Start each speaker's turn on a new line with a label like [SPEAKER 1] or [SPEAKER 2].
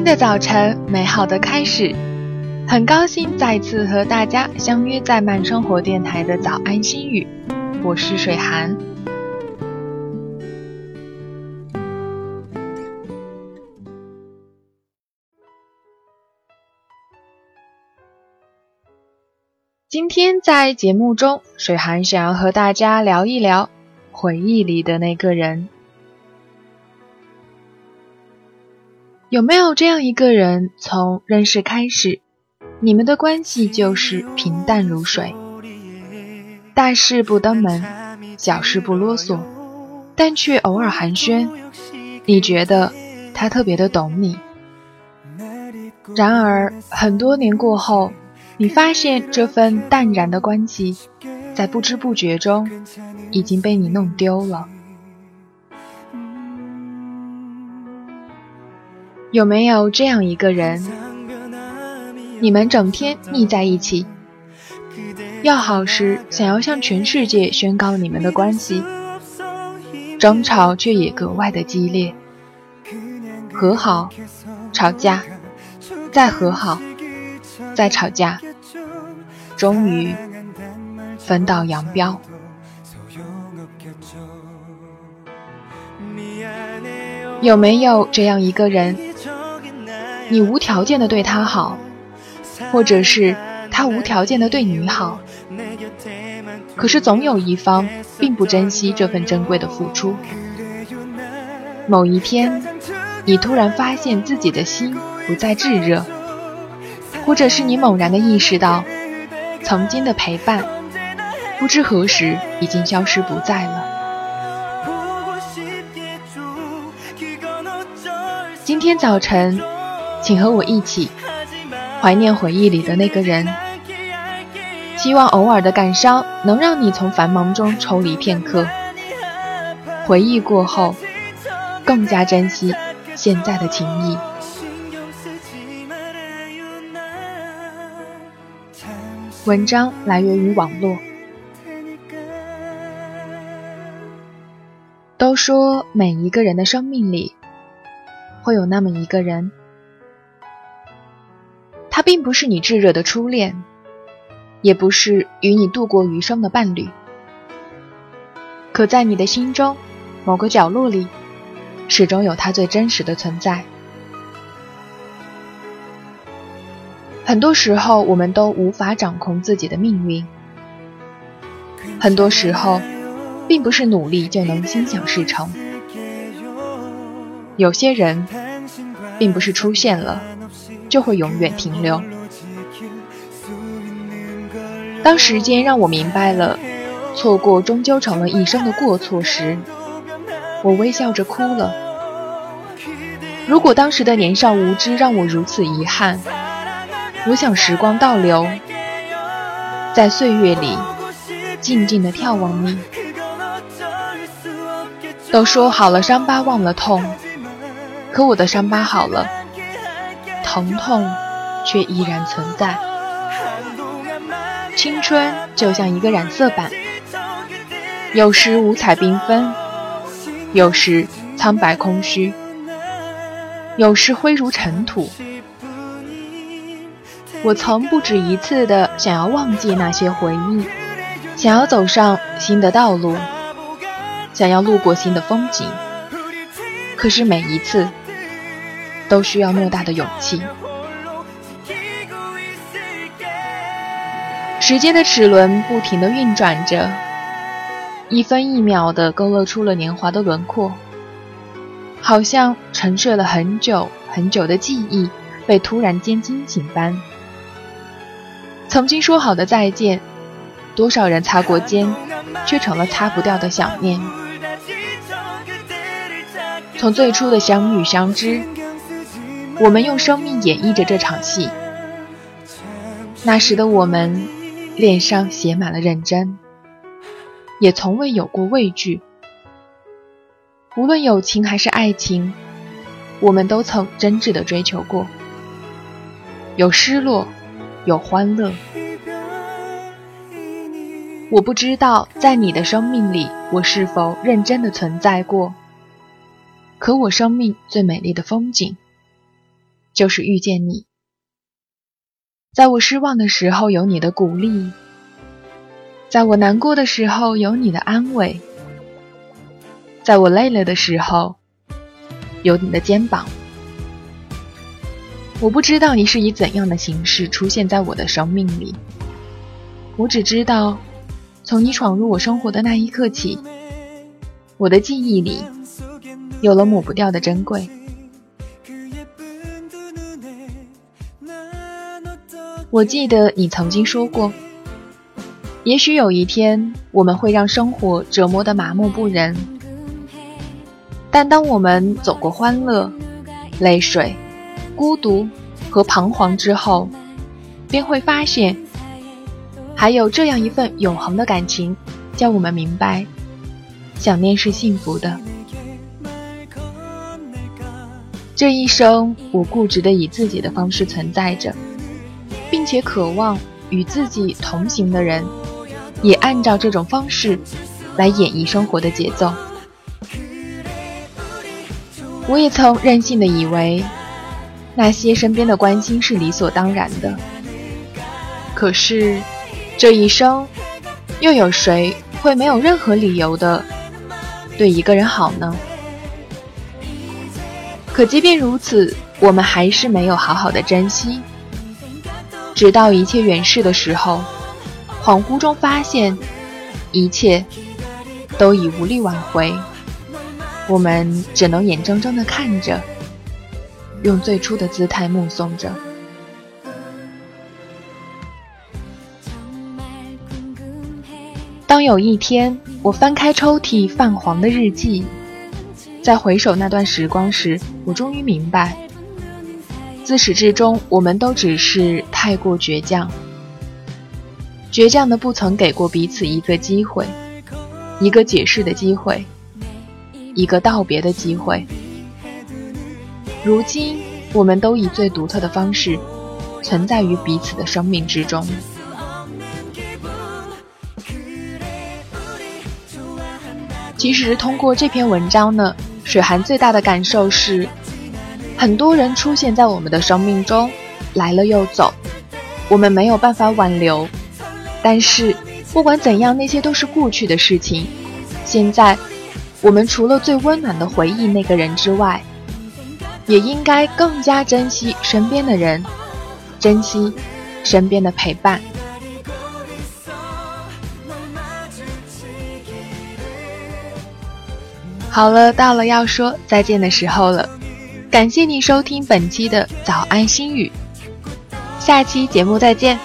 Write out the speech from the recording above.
[SPEAKER 1] 新的早晨，美好的开始，很高兴再次和大家相约在慢生活电台的早安心语，我是水寒。今天在节目中，水寒想要和大家聊一聊回忆里的那个人。有没有这样一个人，从认识开始，你们的关系就是平淡如水，大事不登门，小事不啰嗦，但却偶尔寒暄。你觉得他特别的懂你，然而很多年过后，你发现这份淡然的关系，在不知不觉中已经被你弄丢了。有没有这样一个人，你们整天腻在一起，要好时想要向全世界宣告你们的关系，争吵却也格外的激烈，和好，吵架，再和好，再吵架，终于分道扬镳。有没有这样一个人？你无条件的对他好，或者是他无条件的对你好，可是总有一方并不珍惜这份珍贵的付出。某一天，你突然发现自己的心不再炙热，或者是你猛然的意识到，曾经的陪伴，不知何时已经消失不在了。今天早晨。请和我一起怀念回忆里的那个人，希望偶尔的感伤能让你从繁忙中抽离片刻。回忆过后，更加珍惜现在的情谊。文章来源于网络。都说每一个人的生命里会有那么一个人。他并不是你炙热的初恋，也不是与你度过余生的伴侣，可在你的心中，某个角落里，始终有他最真实的存在。很多时候，我们都无法掌控自己的命运；很多时候，并不是努力就能心想事成。有些人，并不是出现了。就会永远停留。当时间让我明白了，错过终究成了一生的过错时，我微笑着哭了。如果当时的年少无知让我如此遗憾，我想时光倒流，在岁月里静静的眺望你。都说好了，伤疤忘了痛，可我的伤疤好了。疼痛却依然存在。青春就像一个染色板，有时五彩缤纷，有时苍白空虚，有时灰如尘土。我曾不止一次的想要忘记那些回忆，想要走上新的道路，想要路过新的风景，可是每一次。都需要莫大的勇气。时间的齿轮不停地运转着，一分一秒地勾勒出了年华的轮廓，好像沉睡了很久很久的记忆被突然间惊醒般。曾经说好的再见，多少人擦过肩，却成了擦不掉的想念。从最初的相遇相知。我们用生命演绎着这场戏。那时的我们，脸上写满了认真，也从未有过畏惧。无论友情还是爱情，我们都曾真挚的追求过。有失落，有欢乐。我不知道在你的生命里，我是否认真的存在过。可我生命最美丽的风景。就是遇见你。在我失望的时候有你的鼓励，在我难过的时候有你的安慰，在我累了的时候有你的肩膀。我不知道你是以怎样的形式出现在我的生命里，我只知道，从你闯入我生活的那一刻起，我的记忆里有了抹不掉的珍贵。我记得你曾经说过，也许有一天我们会让生活折磨得麻木不仁，但当我们走过欢乐、泪水、孤独和彷徨之后，便会发现，还有这样一份永恒的感情，叫我们明白，想念是幸福的。这一生，我固执地以自己的方式存在着。并且渴望与自己同行的人，也按照这种方式来演绎生活的节奏。我也曾任性的以为，那些身边的关心是理所当然的。可是，这一生，又有谁会没有任何理由的对一个人好呢？可即便如此，我们还是没有好好的珍惜。直到一切远逝的时候，恍惚中发现，一切都已无力挽回。我们只能眼睁睁地看着，用最初的姿态目送着。当有一天我翻开抽屉泛黄的日记，在回首那段时光时，我终于明白。自始至终，我们都只是太过倔强，倔强的不曾给过彼此一个机会，一个解释的机会，一个道别的机会。如今，我们都以最独特的方式存在于彼此的生命之中。其实，通过这篇文章呢，水寒最大的感受是。很多人出现在我们的生命中，来了又走，我们没有办法挽留。但是，不管怎样，那些都是过去的事情。现在，我们除了最温暖的回忆那个人之外，也应该更加珍惜身边的人，珍惜身边的陪伴。好了，到了要说再见的时候了。感谢你收听本期的早安心语，下期节目再见。